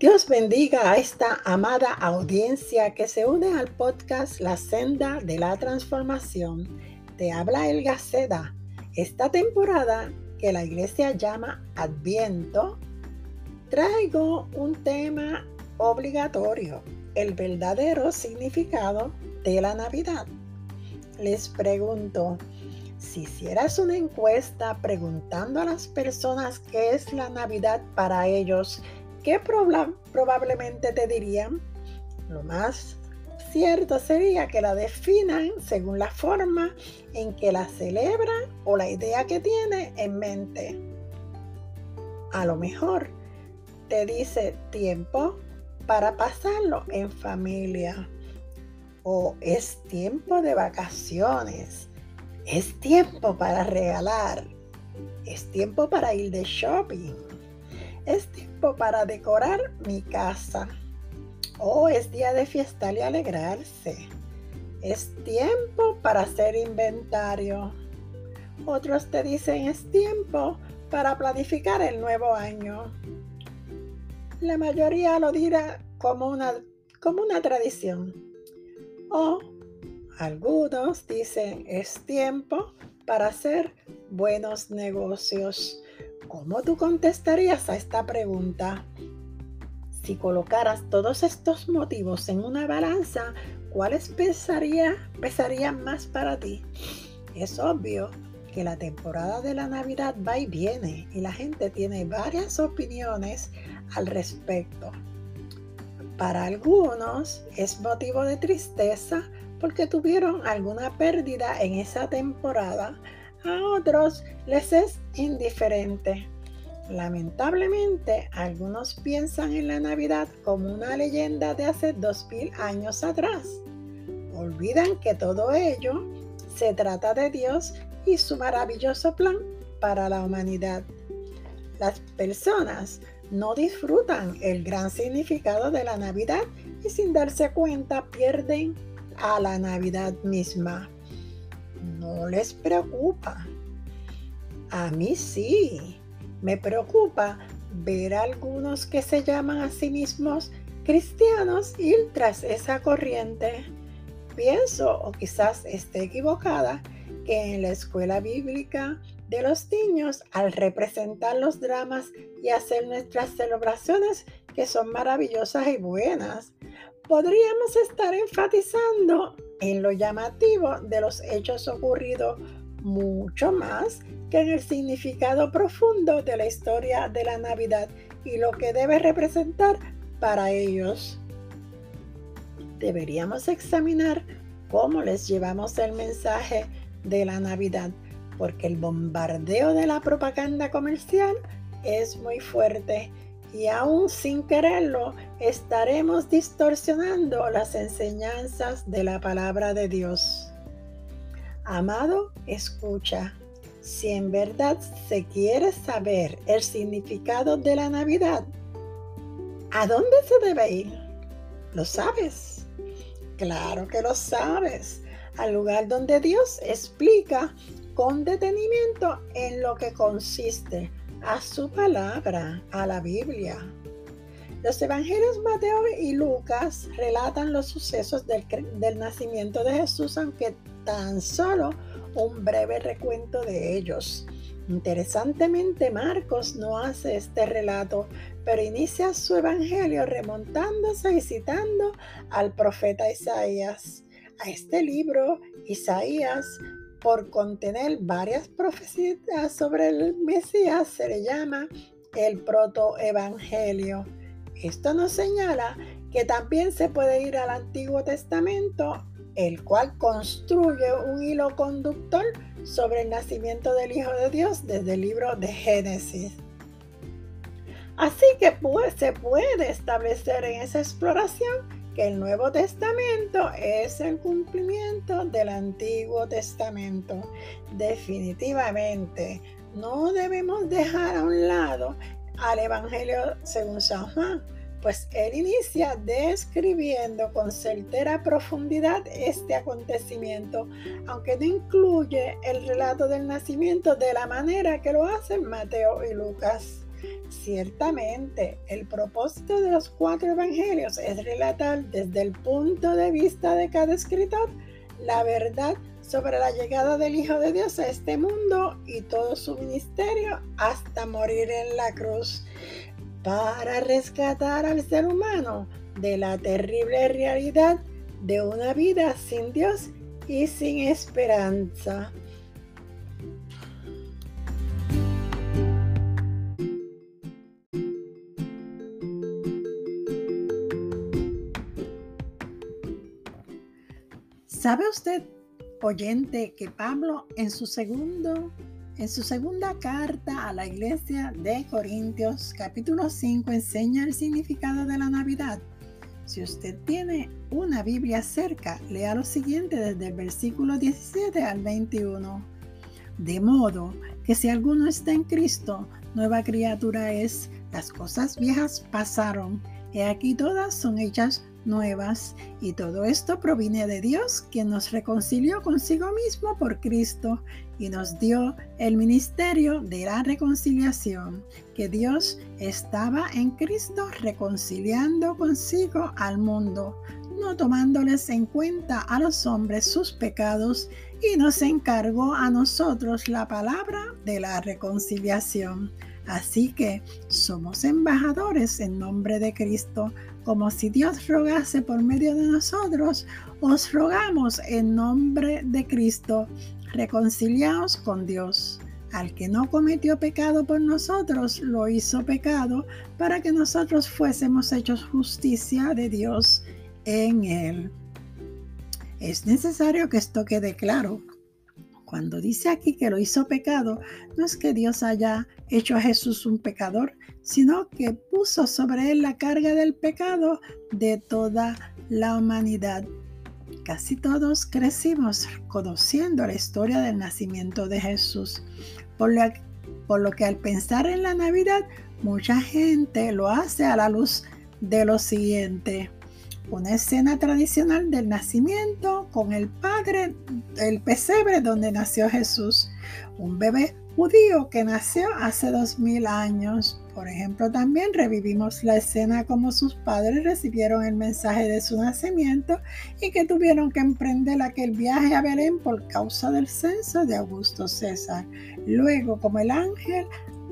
Dios bendiga a esta amada audiencia que se une al podcast La Senda de la Transformación. Te habla El Gaceda. Esta temporada que la iglesia llama Adviento, traigo un tema obligatorio, el verdadero significado de la Navidad. Les pregunto, si hicieras una encuesta preguntando a las personas qué es la Navidad para ellos, ¿qué probablemente te dirían? Lo más cierto sería que la definan según la forma en que la celebran o la idea que tiene en mente. A lo mejor te dice tiempo para pasarlo en familia o es tiempo de vacaciones, es tiempo para regalar, es tiempo para ir de shopping es tiempo para decorar mi casa. Oh, es día de fiesta y alegrarse. Es tiempo para hacer inventario. Otros te dicen es tiempo para planificar el nuevo año. La mayoría lo dirá como una, como una tradición. O algunos dicen es tiempo para hacer buenos negocios. ¿Cómo tú contestarías a esta pregunta? Si colocaras todos estos motivos en una balanza, ¿cuáles pesaría, pesarían más para ti? Es obvio que la temporada de la Navidad va y viene y la gente tiene varias opiniones al respecto. Para algunos es motivo de tristeza porque tuvieron alguna pérdida en esa temporada a otros les es indiferente. Lamentablemente, algunos piensan en la Navidad como una leyenda de hace dos mil años atrás. Olvidan que todo ello se trata de Dios y su maravilloso plan para la humanidad. Las personas no disfrutan el gran significado de la Navidad y sin darse cuenta pierden a la Navidad misma no les preocupa. A mí sí, me preocupa ver a algunos que se llaman a sí mismos cristianos ir tras esa corriente. Pienso, o quizás esté equivocada, que en la escuela bíblica de los niños, al representar los dramas y hacer nuestras celebraciones que son maravillosas y buenas, podríamos estar enfatizando en lo llamativo de los hechos ocurridos mucho más que en el significado profundo de la historia de la Navidad y lo que debe representar para ellos. Deberíamos examinar cómo les llevamos el mensaje de la Navidad, porque el bombardeo de la propaganda comercial es muy fuerte y aún sin quererlo estaremos distorsionando las enseñanzas de la palabra de Dios. Amado, escucha. Si en verdad se quiere saber el significado de la Navidad, ¿a dónde se debe ir? ¿Lo sabes? Claro que lo sabes. Al lugar donde Dios explica con detenimiento en lo que consiste a su palabra, a la Biblia. Los evangelios Mateo y Lucas relatan los sucesos del, nacimiento de Jesús, aunque tan solo un breve recuento de ellos. Interesantemente, Marcos no hace este relato, pero inicia su evangelio remontándose y citando al profeta Isaías. A este libro, Isaías por contener varias profecías sobre el Mesías, se le llama el protoevangelio. Esto nos señala que también se puede ir al Antiguo Testamento, el cual construye un hilo conductor sobre el nacimiento del Hijo de Dios desde el libro de Génesis. Así que pues, se puede establecer en esa exploración que el Nuevo Testamento es el cumplimiento del Antiguo Testamento. Definitivamente, no debemos dejar a un lado al Evangelio según San Juan, pues él inicia describiendo con certera profundidad este acontecimiento, aunque no incluye el relato del nacimiento de la manera que lo hacen Mateo y Lucas. Ciertamente, el propósito de los cuatro evangelios es relatar desde el punto de vista de cada escritor la verdad sobre la llegada del Hijo de Dios a este mundo y todo su ministerio hasta morir en la cruz para rescatar al ser humano de la terrible realidad de una vida sin Dios y sin esperanza. ¿Sabe usted, oyente, que Pablo en su segundo en su segunda carta a la iglesia de Corintios, capítulo 5, enseña el significado de la Navidad. Si usted tiene una Biblia cerca, lea lo siguiente desde el versículo 17 al 21. De modo que si alguno está en Cristo, nueva criatura es, las cosas viejas pasaron, y aquí todas son hechas nuevas, y todo esto proviene de Dios, quien nos reconcilió consigo mismo por Cristo y nos dio el ministerio de la reconciliación, que Dios estaba en Cristo reconciliando consigo al mundo, no tomándoles en cuenta a los hombres sus pecados, y nos encargó a nosotros la palabra de la reconciliación. Así que somos embajadores en nombre de Cristo como si Dios rogase por medio de nosotros, os rogamos en nombre de Cristo, reconciliaos con Dios. Al que no cometió pecado por nosotros, lo hizo pecado para que nosotros fuésemos hechos justicia de Dios en él. Es necesario que esto quede claro. Cuando dice aquí que lo hizo pecado, no es que Dios haya hecho a Jesús un pecador, sino que puso sobre él la carga del pecado de toda la humanidad. Casi todos crecimos conociendo la historia del nacimiento de Jesús, por, lo que al pensar en la Navidad, mucha gente lo hace a la luz de lo siguiente una escena tradicional del nacimiento con el padre, el pesebre donde nació Jesús, un bebé judío que nació hace dos mil años. Por ejemplo, también revivimos la escena como sus padres recibieron el mensaje de su nacimiento y que tuvieron que emprender aquel viaje a Belén por causa del censo de Augusto César. Luego, como el ángel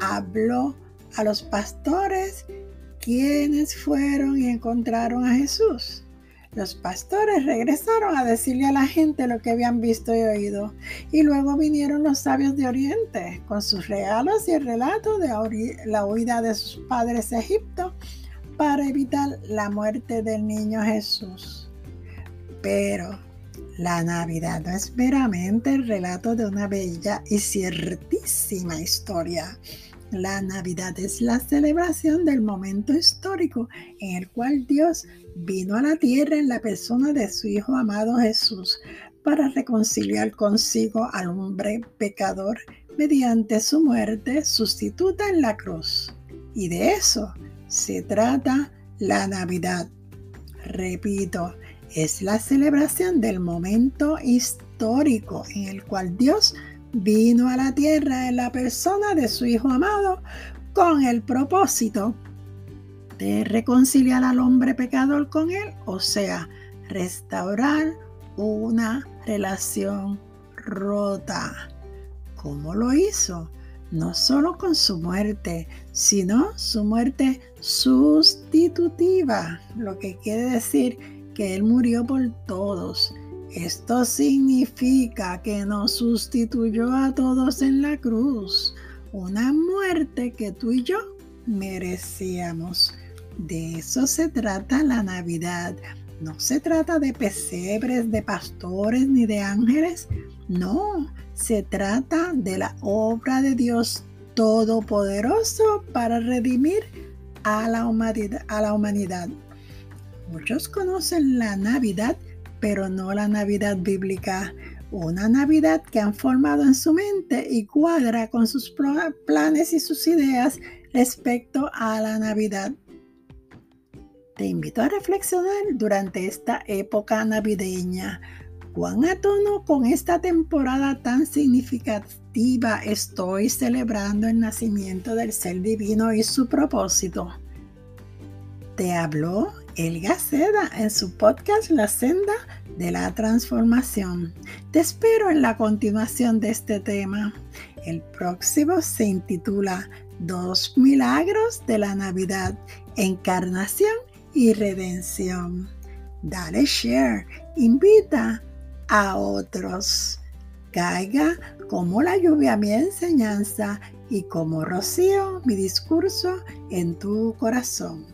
habló a los pastores quienes fueron y encontraron a Jesús. Los pastores regresaron a decirle a la gente lo que habían visto y oído, y luego vinieron los sabios de Oriente con sus regalos y el relato de la huida de sus padres a Egipto para evitar la muerte del niño Jesús. Pero la Navidad no es meramente el relato de una bella y ciertísima historia la Navidad es la celebración del momento histórico en el cual Dios vino a la tierra en la persona de su Hijo amado Jesús para reconciliar consigo al hombre pecador mediante su muerte sustituta en la cruz. Y de eso se trata la Navidad. Repito, es la celebración del momento histórico en el cual Dios vino a la tierra en la persona de su Hijo amado con el propósito de reconciliar al hombre pecador con él, o sea, restaurar una relación rota. ¿Cómo lo hizo? No solo con su muerte, sino su muerte sustitutiva, lo que quiere decir que Él murió por todos esto significa que nos sustituyó a todos en la cruz, una muerte que tú y yo merecíamos. De eso se trata la Navidad. No se trata de pesebres, de pastores ni de ángeles. No, se trata de la obra de Dios Todopoderoso para redimir a la humanidad. Muchos conocen la Navidad pero no la Navidad bíblica. Una Navidad que han formado en su mente y cuadra con sus planes y sus ideas respecto a la Navidad. Te invito a reflexionar durante esta época navideña. ¿Cuán a con esta temporada tan significativa estoy celebrando el nacimiento del ser divino y su propósito. Te habló Elga Seda en su podcast La Senda de la Transformación. Te espero en la continuación de este tema. El próximo se intitula Dos Milagros de la Navidad, Encarnación y Redención. Dale share, invita a otros. Caiga como la lluvia mi enseñanza y como rocío mi discurso en tu corazón.